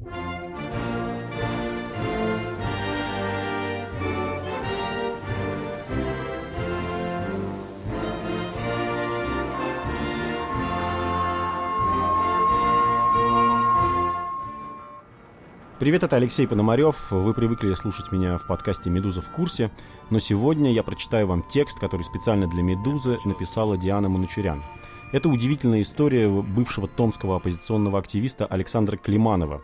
Привет, это Алексей Пономарев. Вы привыкли слушать меня в подкасте «Медуза в курсе», но сегодня я прочитаю вам текст, который специально для «Медузы» написала Диана Манучурян. Это удивительная история бывшего томского оппозиционного активиста Александра Климанова.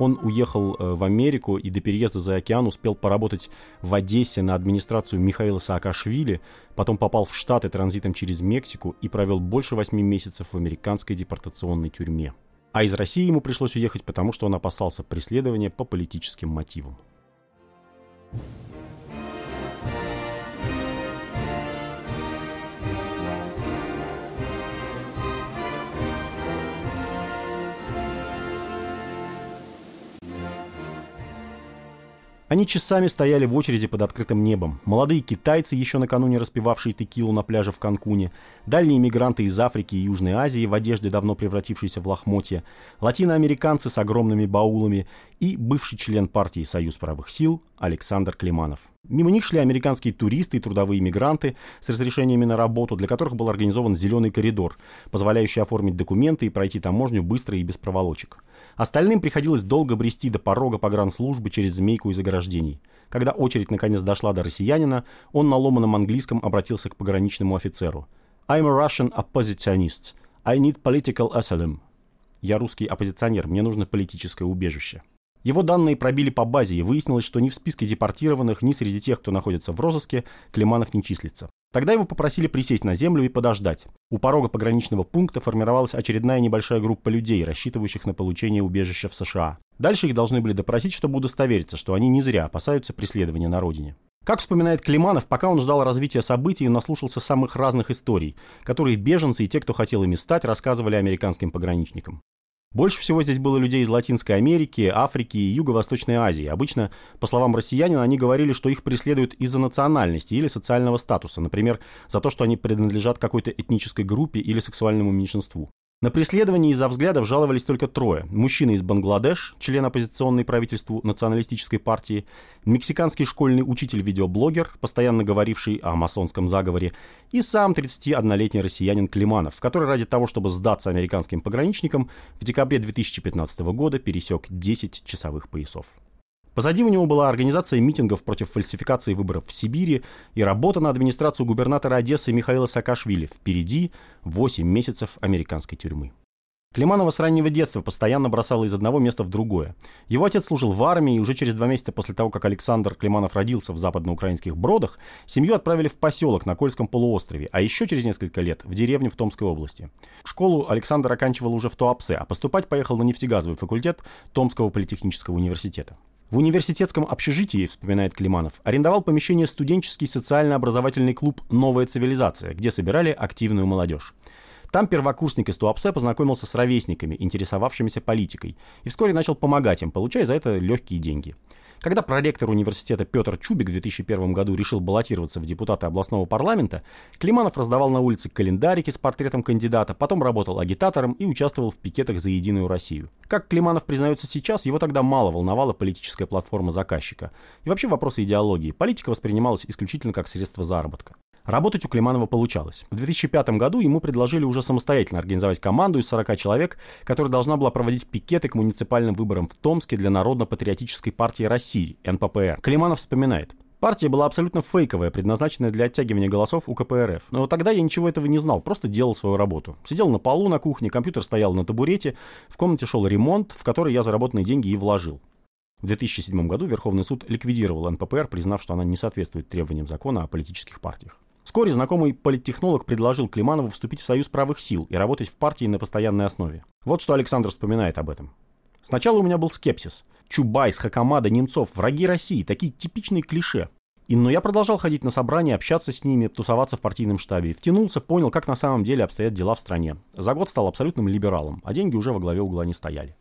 Он уехал э, в Америку и до переезда за океан успел поработать в Одессе на администрацию Михаила Саакашвили, потом попал в Штаты транзитом через Мексику и провел больше восьми месяцев в американской депортационной тюрьме. А из России ему пришлось уехать, потому что он опасался преследования по политическим мотивам. Они часами стояли в очереди под открытым небом. Молодые китайцы, еще накануне распивавшие текилу на пляже в Канкуне, дальние мигранты из Африки и Южной Азии в одежде, давно превратившейся в лохмотья, латиноамериканцы с огромными баулами и бывший член партии «Союз правых сил» Александр Климанов. Мимо них шли американские туристы и трудовые мигранты с разрешениями на работу, для которых был организован зеленый коридор, позволяющий оформить документы и пройти таможню быстро и без проволочек. Остальным приходилось долго брести до порога погранслужбы через змейку из ограждений. Когда очередь наконец дошла до россиянина, он на ломаном английском обратился к пограничному офицеру. «I'm a Russian oppositionist. I need political asylum». «Я русский оппозиционер, мне нужно политическое убежище». Его данные пробили по базе, и выяснилось, что ни в списке депортированных, ни среди тех, кто находится в розыске, Климанов не числится. Тогда его попросили присесть на землю и подождать. У порога пограничного пункта формировалась очередная небольшая группа людей, рассчитывающих на получение убежища в США. Дальше их должны были допросить, чтобы удостовериться, что они не зря опасаются преследования на родине. Как вспоминает Климанов, пока он ждал развития событий, он наслушался самых разных историй, которые беженцы и те, кто хотел ими стать, рассказывали американским пограничникам. Больше всего здесь было людей из Латинской Америки, Африки и Юго-Восточной Азии. Обычно, по словам россиянин, они говорили, что их преследуют из-за национальности или социального статуса, например, за то, что они принадлежат какой-то этнической группе или сексуальному меньшинству. На преследование из-за взглядов жаловались только трое. Мужчина из Бангладеш, член оппозиционной правительству националистической партии, мексиканский школьный учитель-видеоблогер, постоянно говоривший о масонском заговоре, и сам 31-летний россиянин Климанов, который ради того, чтобы сдаться американским пограничникам, в декабре 2015 года пересек 10 часовых поясов. Позади у него была организация митингов против фальсификации выборов в Сибири и работа на администрацию губернатора Одессы Михаила Саакашвили. Впереди 8 месяцев американской тюрьмы. Климанова с раннего детства постоянно бросала из одного места в другое. Его отец служил в армии, и уже через два месяца после того, как Александр Климанов родился в западноукраинских Бродах, семью отправили в поселок на Кольском полуострове, а еще через несколько лет в деревню в Томской области. Школу Александр оканчивал уже в Туапсе, а поступать поехал на нефтегазовый факультет Томского политехнического университета. В университетском общежитии, вспоминает Климанов, арендовал помещение студенческий социально-образовательный клуб «Новая цивилизация», где собирали активную молодежь. Там первокурсник из Туапсе познакомился с ровесниками, интересовавшимися политикой, и вскоре начал помогать им, получая за это легкие деньги. Когда проректор университета Петр Чубик в 2001 году решил баллотироваться в депутаты областного парламента, Климанов раздавал на улице календарики с портретом кандидата, потом работал агитатором и участвовал в пикетах за Единую Россию. Как Климанов признается сейчас, его тогда мало волновала политическая платформа заказчика. И вообще вопросы идеологии. Политика воспринималась исключительно как средство заработка. Работать у Климанова получалось. В 2005 году ему предложили уже самостоятельно организовать команду из 40 человек, которая должна была проводить пикеты к муниципальным выборам в Томске для Народно-патриотической партии России, НППР. Климанов вспоминает. Партия была абсолютно фейковая, предназначенная для оттягивания голосов у КПРФ. Но тогда я ничего этого не знал, просто делал свою работу. Сидел на полу на кухне, компьютер стоял на табурете, в комнате шел ремонт, в который я заработанные деньги и вложил. В 2007 году Верховный суд ликвидировал НППР, признав, что она не соответствует требованиям закона о политических партиях. Вскоре знакомый политтехнолог предложил Климанову вступить в Союз правых сил и работать в партии на постоянной основе. Вот что Александр вспоминает об этом. Сначала у меня был скепсис. Чубайс, Хакамада, Немцов, враги России, такие типичные клише. И, но я продолжал ходить на собрания, общаться с ними, тусоваться в партийном штабе. Втянулся, понял, как на самом деле обстоят дела в стране. За год стал абсолютным либералом, а деньги уже во главе угла не стояли.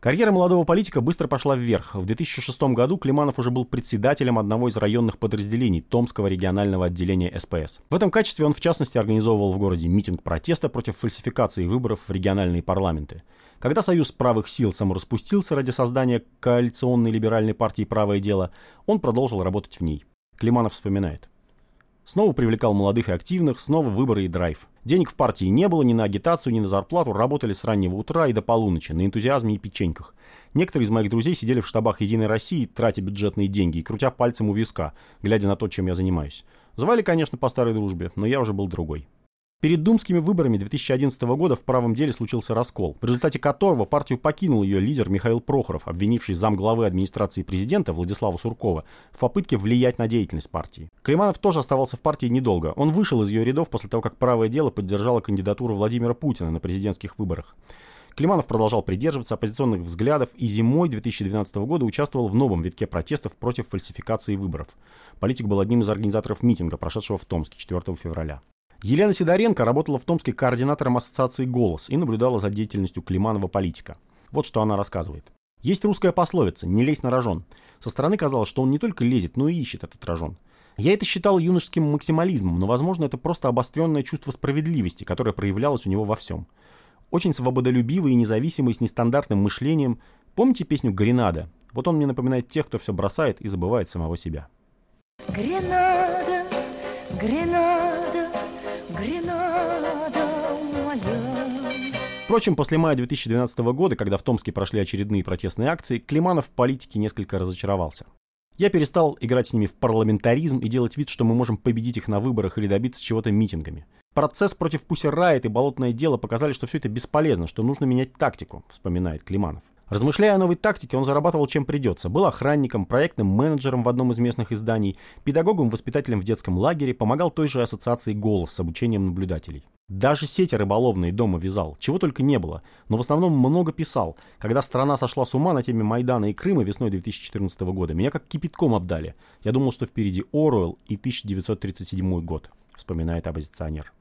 Карьера молодого политика быстро пошла вверх. В 2006 году Климанов уже был председателем одного из районных подразделений Томского регионального отделения СПС. В этом качестве он, в частности, организовывал в городе митинг протеста против фальсификации выборов в региональные парламенты. Когда Союз правых сил самораспустился ради создания коалиционной либеральной партии «Правое дело», он продолжил работать в ней. Климанов вспоминает. Снова привлекал молодых и активных, снова выборы и драйв. Денег в партии не было ни на агитацию, ни на зарплату, работали с раннего утра и до полуночи, на энтузиазме и печеньках. Некоторые из моих друзей сидели в штабах «Единой России», тратя бюджетные деньги и крутя пальцем у виска, глядя на то, чем я занимаюсь. Звали, конечно, по старой дружбе, но я уже был другой. Перед думскими выборами 2011 года в правом деле случился раскол, в результате которого партию покинул ее лидер Михаил Прохоров, обвинивший замглавы администрации президента Владислава Суркова в попытке влиять на деятельность партии. Климанов тоже оставался в партии недолго. Он вышел из ее рядов после того, как правое дело поддержало кандидатуру Владимира Путина на президентских выборах. Климанов продолжал придерживаться оппозиционных взглядов и зимой 2012 года участвовал в новом витке протестов против фальсификации выборов. Политик был одним из организаторов митинга, прошедшего в Томске 4 февраля. Елена Сидоренко работала в Томске координатором ассоциации «Голос» и наблюдала за деятельностью Климанова политика. Вот что она рассказывает. Есть русская пословица «не лезь на рожон». Со стороны казалось, что он не только лезет, но и ищет этот рожон. Я это считал юношеским максимализмом, но, возможно, это просто обостренное чувство справедливости, которое проявлялось у него во всем. Очень свободолюбивый и независимый, с нестандартным мышлением. Помните песню «Гренада»? Вот он мне напоминает тех, кто все бросает и забывает самого себя. Гренада, Гренада, Впрочем, после мая 2012 года, когда в Томске прошли очередные протестные акции, Климанов в политике несколько разочаровался. Я перестал играть с ними в парламентаризм и делать вид, что мы можем победить их на выборах или добиться чего-то митингами. Процесс против Пуси Райт и болотное дело показали, что все это бесполезно, что нужно менять тактику, вспоминает Климанов. Размышляя о новой тактике, он зарабатывал чем придется. Был охранником, проектным менеджером в одном из местных изданий, педагогом-воспитателем в детском лагере, помогал той же ассоциации «Голос» с обучением наблюдателей. Даже сети рыболовные дома вязал, чего только не было, но в основном много писал. Когда страна сошла с ума на теме Майдана и Крыма весной 2014 года, меня как кипятком обдали. Я думал, что впереди Оруэлл и 1937 год, вспоминает оппозиционер.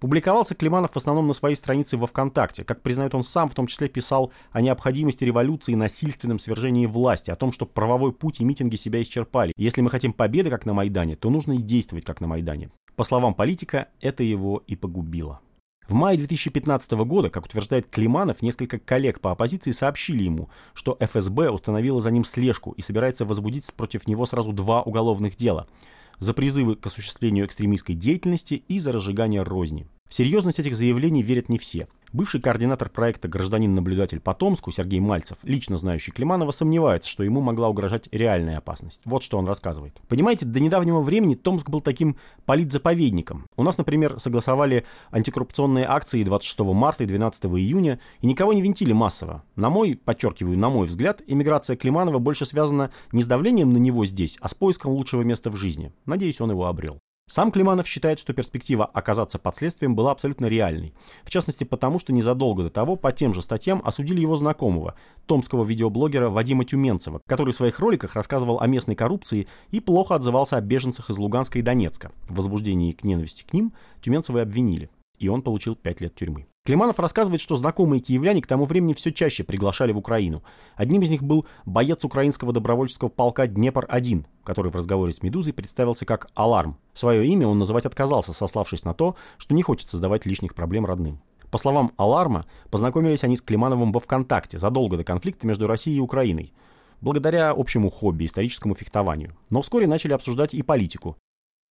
Публиковался Климанов в основном на своей странице во ВКонтакте. Как признает он сам, в том числе писал о необходимости революции и насильственном свержении власти, о том, что правовой путь и митинги себя исчерпали. Если мы хотим победы, как на Майдане, то нужно и действовать, как на Майдане. По словам политика, это его и погубило. В мае 2015 года, как утверждает Климанов, несколько коллег по оппозиции сообщили ему, что ФСБ установила за ним слежку и собирается возбудить против него сразу два уголовных дела – за призывы к осуществлению экстремистской деятельности и за разжигание розни. В серьезность этих заявлений верят не все. Бывший координатор проекта «Гражданин-наблюдатель по Томску» Сергей Мальцев, лично знающий Климанова, сомневается, что ему могла угрожать реальная опасность. Вот что он рассказывает. Понимаете, до недавнего времени Томск был таким политзаповедником. У нас, например, согласовали антикоррупционные акции 26 марта и 12 июня и никого не винтили массово. На мой, подчеркиваю, на мой взгляд, иммиграция Климанова больше связана не с давлением на него здесь, а с поиском лучшего места в жизни. Надеюсь, он его обрел. Сам Климанов считает, что перспектива оказаться под следствием была абсолютно реальной. В частности, потому что незадолго до того по тем же статьям осудили его знакомого, томского видеоблогера Вадима Тюменцева, который в своих роликах рассказывал о местной коррупции и плохо отзывался о беженцах из Луганска и Донецка. В возбуждении к ненависти к ним Тюменцева и обвинили, и он получил 5 лет тюрьмы. Климанов рассказывает, что знакомые киевляне к тому времени все чаще приглашали в Украину. Одним из них был боец украинского добровольческого полка «Днепр-1», который в разговоре с «Медузой» представился как «Аларм». Свое имя он называть отказался, сославшись на то, что не хочет создавать лишних проблем родным. По словам «Аларма», познакомились они с Климановым во ВКонтакте задолго до конфликта между Россией и Украиной благодаря общему хобби, историческому фехтованию. Но вскоре начали обсуждать и политику.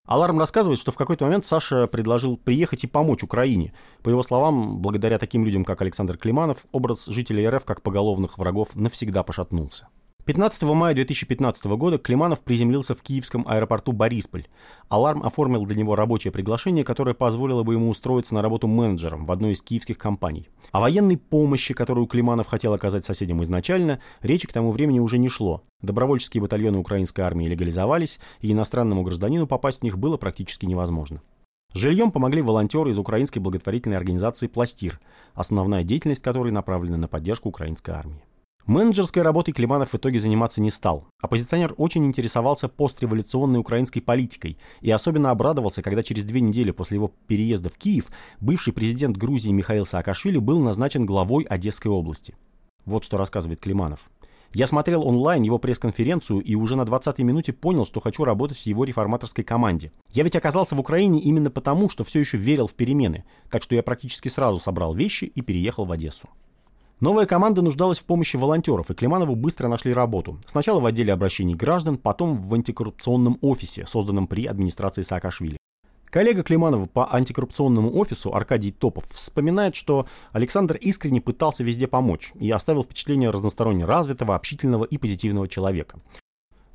Аларм рассказывает, что в какой-то момент Саша предложил приехать и помочь Украине. По его словам, благодаря таким людям, как Александр Климанов, образ жителей РФ как поголовных врагов навсегда пошатнулся. 15 мая 2015 года Климанов приземлился в киевском аэропорту Борисполь. Аларм оформил для него рабочее приглашение, которое позволило бы ему устроиться на работу менеджером в одной из киевских компаний. О военной помощи, которую Климанов хотел оказать соседям изначально, речи к тому времени уже не шло. Добровольческие батальоны украинской армии легализовались, и иностранному гражданину попасть в них было практически невозможно. Жильем помогли волонтеры из украинской благотворительной организации «Пластир», основная деятельность которой направлена на поддержку украинской армии. Менеджерской работой Климанов в итоге заниматься не стал. Оппозиционер очень интересовался постреволюционной украинской политикой и особенно обрадовался, когда через две недели после его переезда в Киев бывший президент Грузии Михаил Саакашвили был назначен главой Одесской области. Вот что рассказывает Климанов. Я смотрел онлайн его пресс-конференцию и уже на 20-й минуте понял, что хочу работать в его реформаторской команде. Я ведь оказался в Украине именно потому, что все еще верил в перемены, так что я практически сразу собрал вещи и переехал в Одессу. Новая команда нуждалась в помощи волонтеров, и Климанову быстро нашли работу. Сначала в отделе обращений граждан, потом в антикоррупционном офисе, созданном при администрации Саакашвили. Коллега Климанова по антикоррупционному офису Аркадий Топов вспоминает, что Александр искренне пытался везде помочь и оставил впечатление разносторонне развитого, общительного и позитивного человека.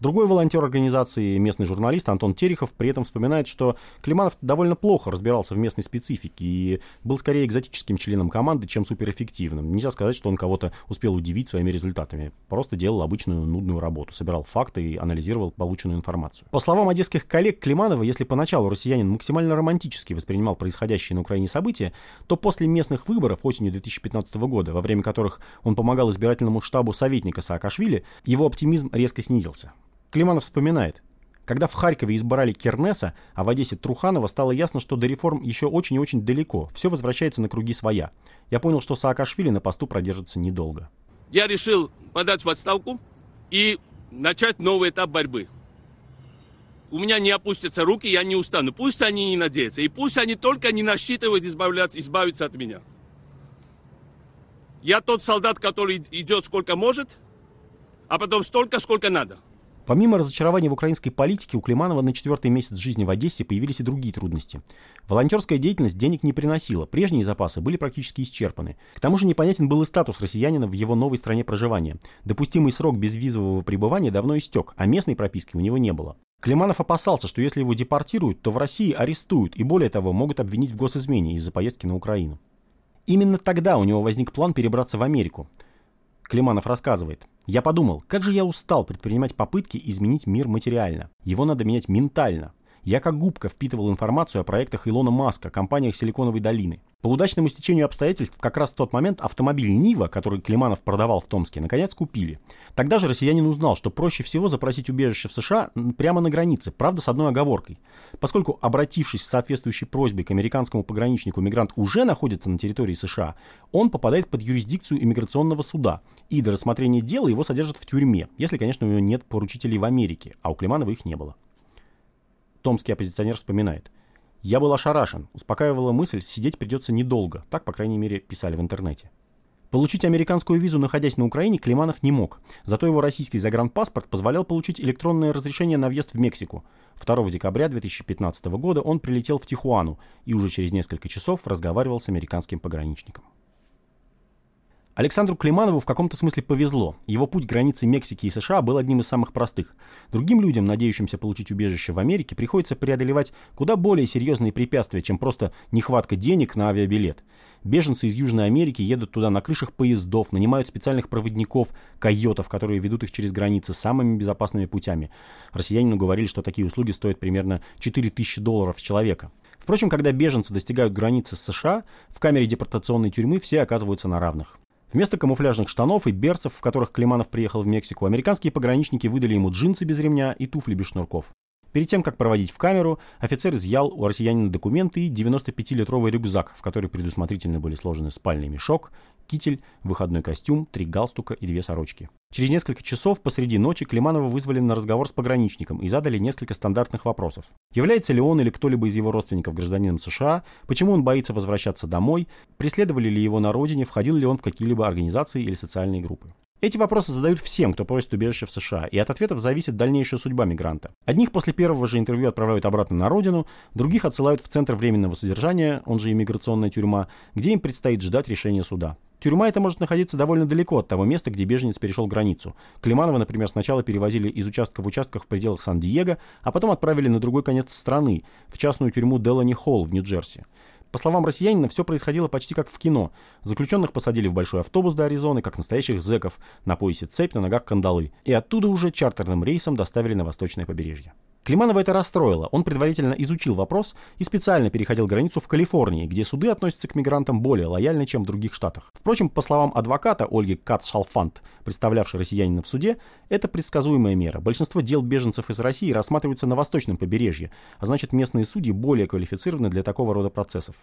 Другой волонтер организации, местный журналист Антон Терехов, при этом вспоминает, что Климанов довольно плохо разбирался в местной специфике и был скорее экзотическим членом команды, чем суперэффективным. Нельзя сказать, что он кого-то успел удивить своими результатами. Просто делал обычную нудную работу, собирал факты и анализировал полученную информацию. По словам одесских коллег Климанова, если поначалу россиянин максимально романтически воспринимал происходящие на Украине события, то после местных выборов осенью 2015 года, во время которых он помогал избирательному штабу советника Саакашвили, его оптимизм резко снизился. Климанов вспоминает. Когда в Харькове избрали Кернеса, а в Одессе Труханова, стало ясно, что до реформ еще очень и очень далеко. Все возвращается на круги своя. Я понял, что Саакашвили на посту продержится недолго. Я решил подать в отставку и начать новый этап борьбы. У меня не опустятся руки, я не устану. Пусть они не надеются. И пусть они только не насчитывают избавляться, избавиться от меня. Я тот солдат, который идет сколько может, а потом столько, сколько надо. Помимо разочарования в украинской политике, у Климанова на четвертый месяц жизни в Одессе появились и другие трудности. Волонтерская деятельность денег не приносила, прежние запасы были практически исчерпаны. К тому же непонятен был и статус россиянина в его новой стране проживания. Допустимый срок безвизового пребывания давно истек, а местной прописки у него не было. Климанов опасался, что если его депортируют, то в России арестуют и более того могут обвинить в госизмене из-за поездки на Украину. Именно тогда у него возник план перебраться в Америку. Климанов рассказывает. «Я подумал, как же я устал предпринимать попытки изменить мир материально. Его надо менять ментально. Я как губка впитывал информацию о проектах Илона Маска, компаниях Силиконовой долины. По удачному стечению обстоятельств, как раз в тот момент автомобиль Нива, который Климанов продавал в Томске, наконец купили. Тогда же россиянин узнал, что проще всего запросить убежище в США прямо на границе, правда с одной оговоркой. Поскольку, обратившись с соответствующей просьбой к американскому пограничнику, мигрант уже находится на территории США, он попадает под юрисдикцию иммиграционного суда, и до рассмотрения дела его содержат в тюрьме, если, конечно, у него нет поручителей в Америке, а у Климанова их не было. Томский оппозиционер вспоминает. «Я был ошарашен. Успокаивала мысль, сидеть придется недолго. Так, по крайней мере, писали в интернете. Получить американскую визу, находясь на Украине, Климанов не мог. Зато его российский загранпаспорт позволял получить электронное разрешение на въезд в Мексику. 2 декабря 2015 года он прилетел в Тихуану и уже через несколько часов разговаривал с американским пограничником. Александру Климанову в каком-то смысле повезло. Его путь к границе Мексики и США был одним из самых простых. Другим людям, надеющимся получить убежище в Америке, приходится преодолевать куда более серьезные препятствия, чем просто нехватка денег на авиабилет. Беженцы из Южной Америки едут туда на крышах поездов, нанимают специальных проводников, койотов, которые ведут их через границы самыми безопасными путями. Россиянину говорили, что такие услуги стоят примерно 4000 долларов с человека. Впрочем, когда беженцы достигают границы с США, в камере депортационной тюрьмы все оказываются на равных. Вместо камуфляжных штанов и берцев, в которых Климанов приехал в Мексику, американские пограничники выдали ему джинсы без ремня и туфли без шнурков. Перед тем, как проводить в камеру, офицер изъял у россиянина документы и 95-литровый рюкзак, в который предусмотрительно были сложены спальный мешок, китель, выходной костюм, три галстука и две сорочки. Через несколько часов посреди ночи Климанова вызвали на разговор с пограничником и задали несколько стандартных вопросов. Является ли он или кто-либо из его родственников гражданином США, почему он боится возвращаться домой, преследовали ли его на родине, входил ли он в какие-либо организации или социальные группы. Эти вопросы задают всем, кто просит убежище в США, и от ответов зависит дальнейшая судьба мигранта. Одних после первого же интервью отправляют обратно на родину, других отсылают в Центр временного содержания, он же иммиграционная тюрьма, где им предстоит ждать решения суда. Тюрьма эта может находиться довольно далеко от того места, где беженец перешел границу. Климанова, например, сначала перевозили из участка в участках в пределах Сан-Диего, а потом отправили на другой конец страны, в частную тюрьму Делани Холл в Нью-Джерси. По словам россиянина, все происходило почти как в кино. Заключенных посадили в большой автобус до Аризоны, как настоящих зэков, на поясе цепь, на ногах кандалы. И оттуда уже чартерным рейсом доставили на восточное побережье. Климанова это расстроило. Он предварительно изучил вопрос и специально переходил границу в Калифорнии, где суды относятся к мигрантам более лояльно, чем в других штатах. Впрочем, по словам адвоката Ольги Кац-Шалфант, представлявшей россиянина в суде, это предсказуемая мера. Большинство дел беженцев из России рассматриваются на восточном побережье, а значит местные судьи более квалифицированы для такого рода процессов.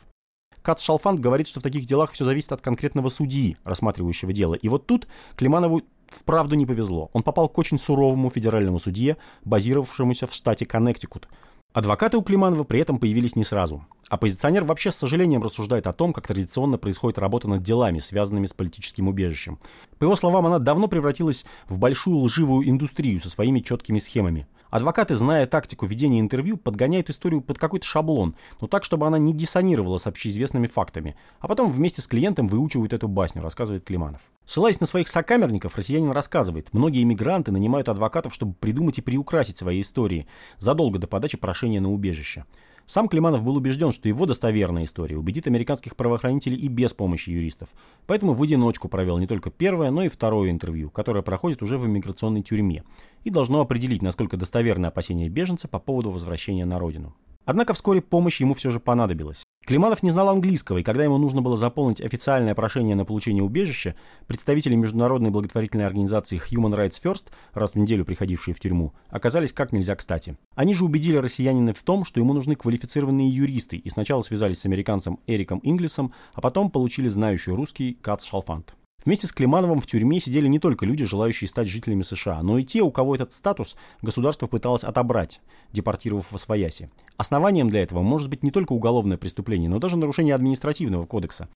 Кац Шалфант говорит, что в таких делах все зависит от конкретного судьи, рассматривающего дело. И вот тут Климанову вправду не повезло. Он попал к очень суровому федеральному судье, базировавшемуся в штате Коннектикут. Адвокаты у Климанова при этом появились не сразу. Оппозиционер вообще с сожалением рассуждает о том, как традиционно происходит работа над делами, связанными с политическим убежищем. По его словам, она давно превратилась в большую лживую индустрию со своими четкими схемами. Адвокаты, зная тактику ведения интервью, подгоняют историю под какой-то шаблон, но так, чтобы она не диссонировала с общеизвестными фактами, а потом вместе с клиентом выучивают эту басню, рассказывает Климанов. Ссылаясь на своих сокамерников, россиянин рассказывает, многие иммигранты нанимают адвокатов, чтобы придумать и приукрасить свои истории задолго до подачи прошения на убежище. Сам Климанов был убежден, что его достоверная история убедит американских правоохранителей и без помощи юристов. Поэтому в одиночку провел не только первое, но и второе интервью, которое проходит уже в иммиграционной тюрьме и должно определить, насколько достоверны опасения беженца по поводу возвращения на родину. Однако вскоре помощь ему все же понадобилась. Климанов не знал английского, и когда ему нужно было заполнить официальное прошение на получение убежища, представители международной благотворительной организации Human Rights First, раз в неделю приходившие в тюрьму, оказались как нельзя кстати. Они же убедили россиянина в том, что ему нужны квалифицированные юристы, и сначала связались с американцем Эриком Инглисом, а потом получили знающий русский Кац Шалфант. Вместе с Климановым в тюрьме сидели не только люди, желающие стать жителями США, но и те, у кого этот статус государство пыталось отобрать, депортировав во свояси. Основанием для этого может быть не только уголовное преступление, но даже нарушение административного кодекса.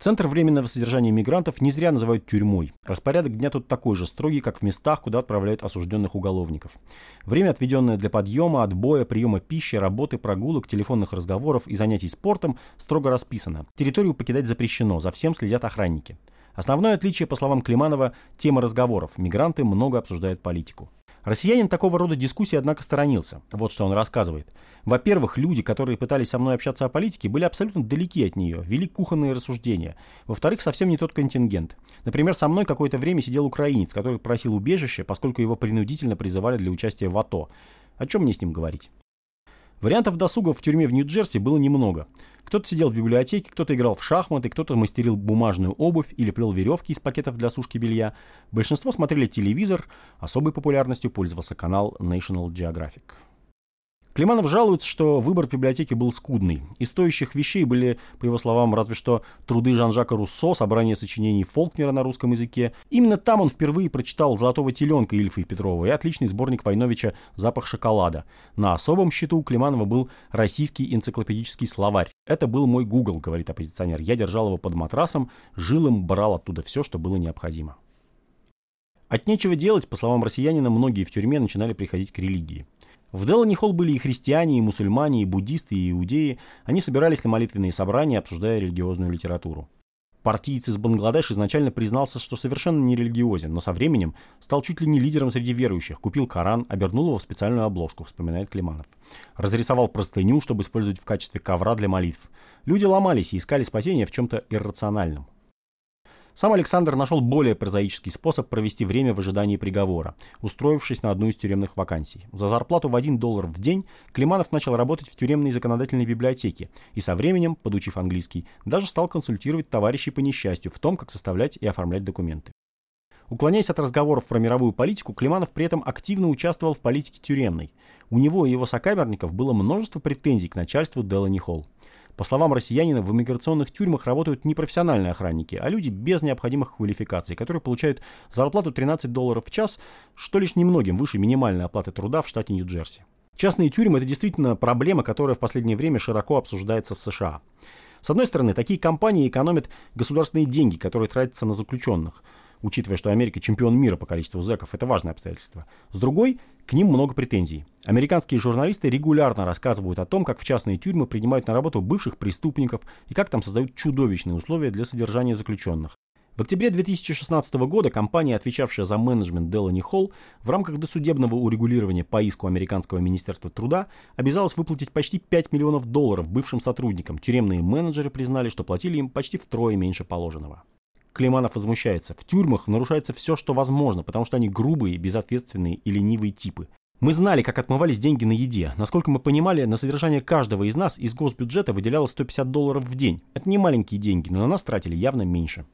Центр временного содержания мигрантов не зря называют тюрьмой. Распорядок дня тут такой же строгий, как в местах, куда отправляют осужденных уголовников. Время, отведенное для подъема, отбоя, приема пищи, работы, прогулок, телефонных разговоров и занятий спортом, строго расписано. Территорию покидать запрещено, за всем следят охранники. Основное отличие, по словам Климанова, тема разговоров. Мигранты много обсуждают политику. Россиянин такого рода дискуссии, однако, сторонился. Вот что он рассказывает. Во-первых, люди, которые пытались со мной общаться о политике, были абсолютно далеки от нее, вели кухонные рассуждения. Во-вторых, совсем не тот контингент. Например, со мной какое-то время сидел украинец, который просил убежище, поскольку его принудительно призывали для участия в АТО. О чем мне с ним говорить? Вариантов досуга в тюрьме в Нью-Джерси было немного. Кто-то сидел в библиотеке, кто-то играл в шахматы, кто-то мастерил бумажную обувь или плел веревки из пакетов для сушки белья. Большинство смотрели телевизор, особой популярностью пользовался канал National Geographic. Климанов жалуется, что выбор в библиотеке был скудный. Из стоящих вещей были, по его словам, разве что труды Жан-Жака Руссо, собрание сочинений Фолкнера на русском языке. Именно там он впервые прочитал «Золотого теленка» Ильфа и Петрова и отличный сборник Войновича «Запах шоколада». На особом счету у Климанова был российский энциклопедический словарь. «Это был мой Google», говорит оппозиционер. «Я держал его под матрасом, жил им, брал оттуда все, что было необходимо». От нечего делать, по словам россиянина, многие в тюрьме начинали приходить к религии. В Делани Холл были и христиане, и мусульмане, и буддисты, и иудеи. Они собирались на молитвенные собрания, обсуждая религиозную литературу. Партиец из Бангладеш изначально признался, что совершенно не религиозен, но со временем стал чуть ли не лидером среди верующих, купил Коран, обернул его в специальную обложку, вспоминает Климанов. Разрисовал простыню, чтобы использовать в качестве ковра для молитв. Люди ломались и искали спасения в чем-то иррациональном. Сам Александр нашел более прозаический способ провести время в ожидании приговора, устроившись на одну из тюремных вакансий. За зарплату в 1 доллар в день Климанов начал работать в тюремной законодательной библиотеке и со временем, подучив английский, даже стал консультировать товарищей по несчастью в том, как составлять и оформлять документы. Уклоняясь от разговоров про мировую политику, Климанов при этом активно участвовал в политике тюремной. У него и его сокамерников было множество претензий к начальству Делани Холл. По словам россиянина, в иммиграционных тюрьмах работают не профессиональные охранники, а люди без необходимых квалификаций, которые получают зарплату 13 долларов в час, что лишь немногим выше минимальной оплаты труда в штате Нью-Джерси. Частные тюрьмы – это действительно проблема, которая в последнее время широко обсуждается в США. С одной стороны, такие компании экономят государственные деньги, которые тратятся на заключенных – учитывая, что Америка чемпион мира по количеству зэков, это важное обстоятельство. С другой, к ним много претензий. Американские журналисты регулярно рассказывают о том, как в частные тюрьмы принимают на работу бывших преступников и как там создают чудовищные условия для содержания заключенных. В октябре 2016 года компания, отвечавшая за менеджмент Делани Холл, в рамках досудебного урегулирования по иску Американского министерства труда обязалась выплатить почти 5 миллионов долларов бывшим сотрудникам. Тюремные менеджеры признали, что платили им почти втрое меньше положенного. Климанов возмущается. В тюрьмах нарушается все, что возможно, потому что они грубые, безответственные и ленивые типы. Мы знали, как отмывались деньги на еде. Насколько мы понимали, на содержание каждого из нас из госбюджета выделялось 150 долларов в день. Это не маленькие деньги, но на нас тратили явно меньше.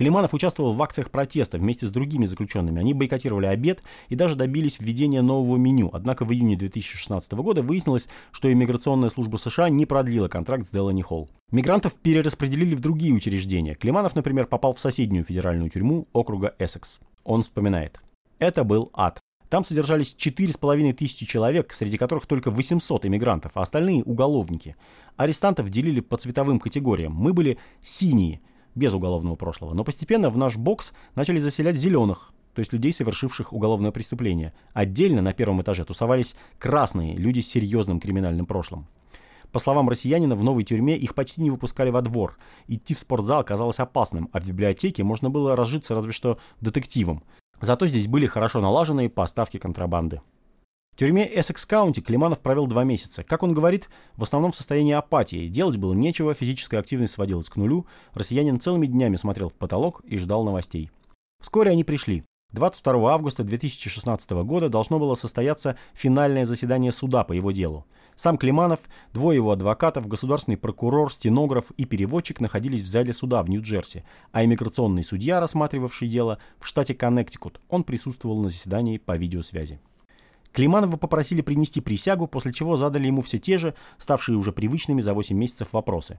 Климанов участвовал в акциях протеста вместе с другими заключенными. Они бойкотировали обед и даже добились введения нового меню. Однако в июне 2016 года выяснилось, что иммиграционная служба США не продлила контракт с Делани Холл. Мигрантов перераспределили в другие учреждения. Климанов, например, попал в соседнюю федеральную тюрьму округа Эссекс. Он вспоминает. Это был ад. Там содержались 4,5 тысячи человек, среди которых только 800 иммигрантов, а остальные – уголовники. Арестантов делили по цветовым категориям. Мы были синие, без уголовного прошлого. Но постепенно в наш бокс начали заселять зеленых, то есть людей, совершивших уголовное преступление. Отдельно на первом этаже тусовались красные, люди с серьезным криминальным прошлым. По словам россиянина, в новой тюрьме их почти не выпускали во двор. Идти в спортзал казалось опасным, а в библиотеке можно было разжиться разве что детективом. Зато здесь были хорошо налаженные поставки контрабанды. В тюрьме Эссекс-Каунти Климанов провел два месяца. Как он говорит, в основном в состоянии апатии. Делать было нечего, физическая активность сводилась к нулю. Россиянин целыми днями смотрел в потолок и ждал новостей. Вскоре они пришли. 22 августа 2016 года должно было состояться финальное заседание суда по его делу. Сам Климанов, двое его адвокатов, государственный прокурор, стенограф и переводчик находились в зале суда в Нью-Джерси, а иммиграционный судья, рассматривавший дело, в штате Коннектикут. Он присутствовал на заседании по видеосвязи. Климанова попросили принести присягу, после чего задали ему все те же, ставшие уже привычными за 8 месяцев вопросы.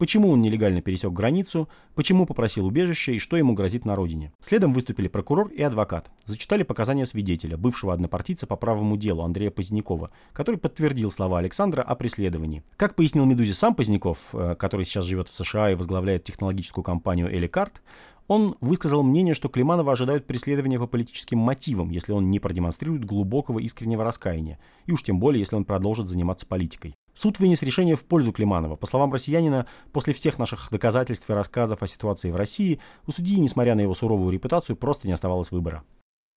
Почему он нелегально пересек границу, почему попросил убежище и что ему грозит на родине. Следом выступили прокурор и адвокат. Зачитали показания свидетеля, бывшего однопартийца по правому делу Андрея Позднякова, который подтвердил слова Александра о преследовании. Как пояснил «Медузе» сам Поздняков, э, который сейчас живет в США и возглавляет технологическую компанию «Эликарт», он высказал мнение, что Климанова ожидают преследования по политическим мотивам, если он не продемонстрирует глубокого искреннего раскаяния, и уж тем более, если он продолжит заниматься политикой. Суд вынес решение в пользу Климанова. По словам россиянина, после всех наших доказательств и рассказов о ситуации в России, у судьи, несмотря на его суровую репутацию, просто не оставалось выбора.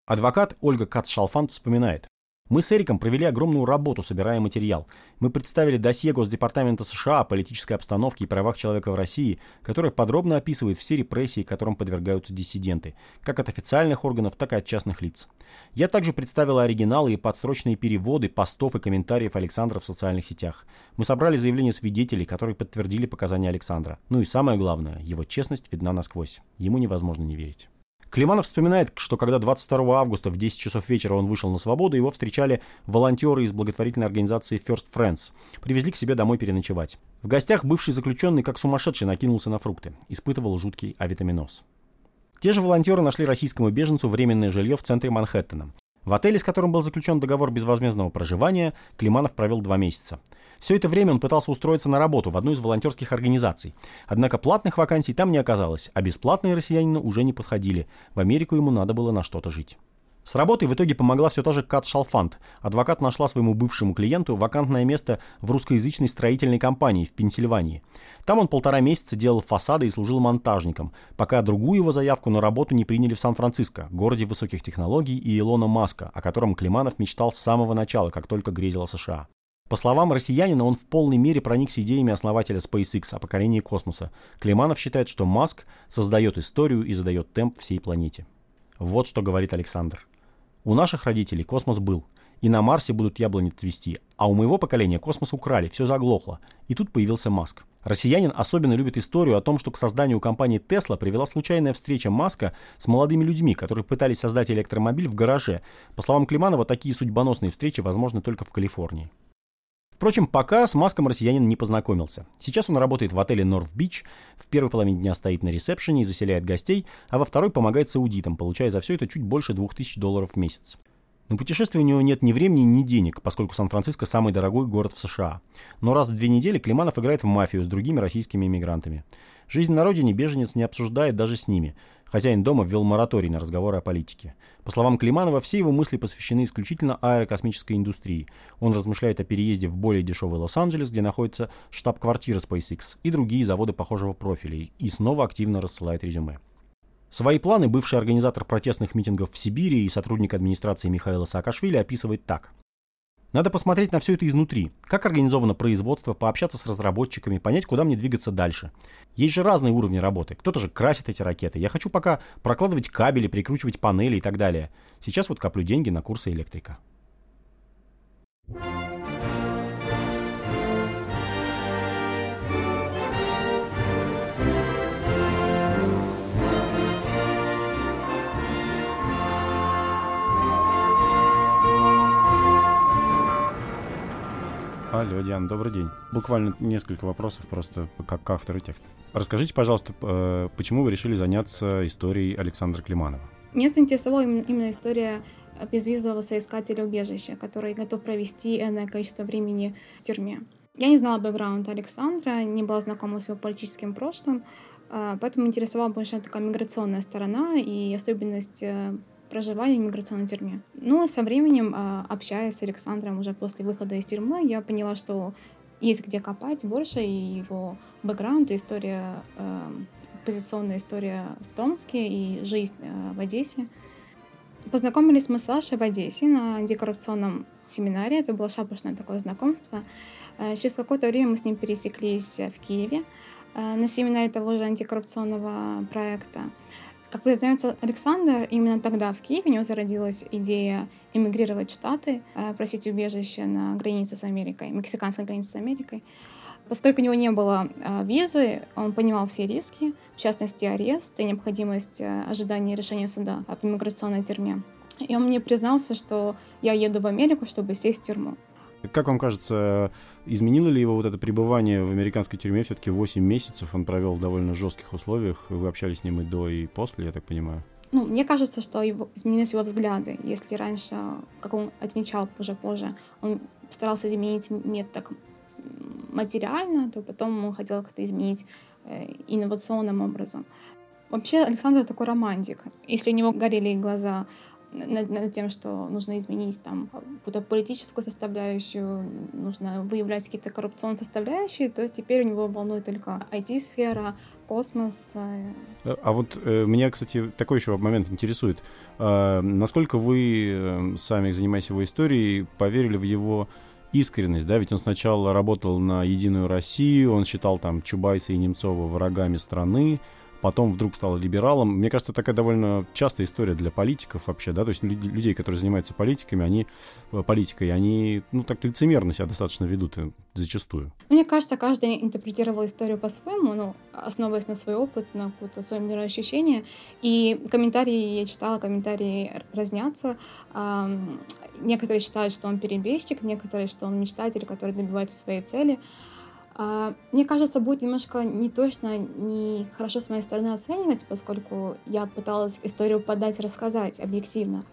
Адвокат Ольга Кац-Шалфан вспоминает. Мы с Эриком провели огромную работу, собирая материал. Мы представили досье Госдепартамента США о политической обстановке и правах человека в России, которое подробно описывает все репрессии, которым подвергаются диссиденты, как от официальных органов, так и от частных лиц. Я также представила оригиналы и подсрочные переводы постов и комментариев Александра в социальных сетях. Мы собрали заявления свидетелей, которые подтвердили показания Александра. Ну и самое главное, его честность видна насквозь. Ему невозможно не верить. Климанов вспоминает, что когда 22 августа в 10 часов вечера он вышел на свободу, его встречали волонтеры из благотворительной организации First Friends. Привезли к себе домой переночевать. В гостях бывший заключенный как сумасшедший накинулся на фрукты. Испытывал жуткий авитаминоз. Те же волонтеры нашли российскому беженцу временное жилье в центре Манхэттена. В отеле, с которым был заключен договор безвозмездного проживания, Климанов провел два месяца. Все это время он пытался устроиться на работу в одну из волонтерских организаций. Однако платных вакансий там не оказалось, а бесплатные россиянину уже не подходили. В Америку ему надо было на что-то жить. С работой в итоге помогла все та же Кат Шалфант. Адвокат нашла своему бывшему клиенту вакантное место в русскоязычной строительной компании в Пенсильвании. Там он полтора месяца делал фасады и служил монтажником, пока другую его заявку на работу не приняли в Сан-Франциско, городе высоких технологий и Илона Маска, о котором Климанов мечтал с самого начала, как только грезил США. По словам россиянина, он в полной мере проникся идеями основателя SpaceX о покорении космоса. Климанов считает, что Маск создает историю и задает темп всей планете. Вот что говорит Александр. У наших родителей космос был, и на Марсе будут яблони цвести, а у моего поколения космос украли, все заглохло. И тут появился Маск. Россиянин особенно любит историю о том, что к созданию компании Tesla привела случайная встреча Маска с молодыми людьми, которые пытались создать электромобиль в гараже. По словам Климанова, такие судьбоносные встречи возможны только в Калифорнии. Впрочем, пока с Маском россиянин не познакомился. Сейчас он работает в отеле Норф Бич, в первой половине дня стоит на ресепшене и заселяет гостей, а во второй помогает с аудитом, получая за все это чуть больше 2000 долларов в месяц. На путешествие у него нет ни времени, ни денег, поскольку Сан-Франциско самый дорогой город в США. Но раз в две недели Климанов играет в мафию с другими российскими иммигрантами. Жизнь на родине беженец не обсуждает даже с ними. Хозяин дома ввел мораторий на разговоры о политике. По словам Климанова, все его мысли посвящены исключительно аэрокосмической индустрии. Он размышляет о переезде в более дешевый Лос-Анджелес, где находится штаб-квартира SpaceX и другие заводы похожего профиля, и снова активно рассылает резюме. Свои планы бывший организатор протестных митингов в Сибири и сотрудник администрации Михаила Саакашвили описывает так. Надо посмотреть на все это изнутри. Как организовано производство, пообщаться с разработчиками, понять, куда мне двигаться дальше. Есть же разные уровни работы. Кто-то же красит эти ракеты. Я хочу пока прокладывать кабели, прикручивать панели и так далее. Сейчас вот коплю деньги на курсы электрика. Диана, добрый день. Буквально несколько вопросов просто как к автору текста. Расскажите, пожалуйста, э, почему вы решили заняться историей Александра Климанова? Меня заинтересовала именно история безвизового соискателя убежища, который готов провести энное количество времени в тюрьме. Я не знала бэкграунд Александра, не была знакома с его политическим прошлым, а, поэтому интересовала больше такая миграционная сторона и особенность э, проживания в миграционной тюрьме. Но со временем, а, общаясь с Александром уже после выхода из тюрьмы, я поняла, что есть где копать больше, и его бэкграунд, и история, э, позиционная история в Томске и жизнь в Одессе. Познакомились мы с Сашей в Одессе на антикоррупционном семинаре. Это было шапошное такое знакомство. Через какое-то время мы с ним пересеклись в Киеве на семинаре того же антикоррупционного проекта. Как признается Александр, именно тогда в Киеве у него зародилась идея эмигрировать в Штаты, э, просить убежище на границе с Америкой, мексиканской границе с Америкой. Поскольку у него не было э, визы, он понимал все риски, в частности арест и необходимость э, ожидания решения суда в иммиграционной тюрьме. И он мне признался, что я еду в Америку, чтобы сесть в тюрьму. Как вам кажется, изменило ли его вот это пребывание в американской тюрьме? Все-таки 8 месяцев он провел в довольно жестких условиях. Вы общались с ним и до, и после, я так понимаю. Ну, мне кажется, что его, изменились его взгляды. Если раньше, как он отмечал уже позже, он старался изменить метод материально, то потом он хотел как-то изменить э, инновационным образом. Вообще Александр такой романтик. Если у него горели глаза над, над тем, что нужно изменить там какую-то политическую составляющую, нужно выявлять какие-то коррупционные составляющие, то теперь у него волнует только IT-сфера, космос. Э. А вот э, меня, кстати, такой еще момент интересует. Э, насколько вы, э, сами занимаясь его историей, поверили в его искренность, да, ведь он сначала работал на Единую Россию, он считал там Чубайса и Немцова врагами страны, потом вдруг стал либералом. Мне кажется, такая довольно частая история для политиков вообще, да, то есть людей, которые занимаются политиками, они, э, политикой, они, ну, так лицемерно себя достаточно ведут э, зачастую. Мне кажется, каждый интерпретировал историю по-своему, ну, основываясь на свой опыт, на какое-то свое мироощущение. И комментарии я читала, комментарии разнятся. Некоторые считают, что он перебежчик, некоторые, что он мечтатель, который добивается своей цели. А, мне кажется, будет немножко не точно, не хорошо с моей стороны оценивать, поскольку я пыталась историю подать, рассказать объективно.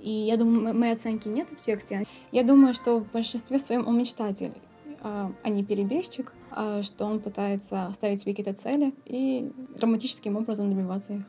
И я думаю, моей оценки нет в тексте. Я думаю, что в большинстве своем он мечтатель, а, а не перебежчик, а что он пытается ставить себе какие-то цели и романтическим образом добиваться их.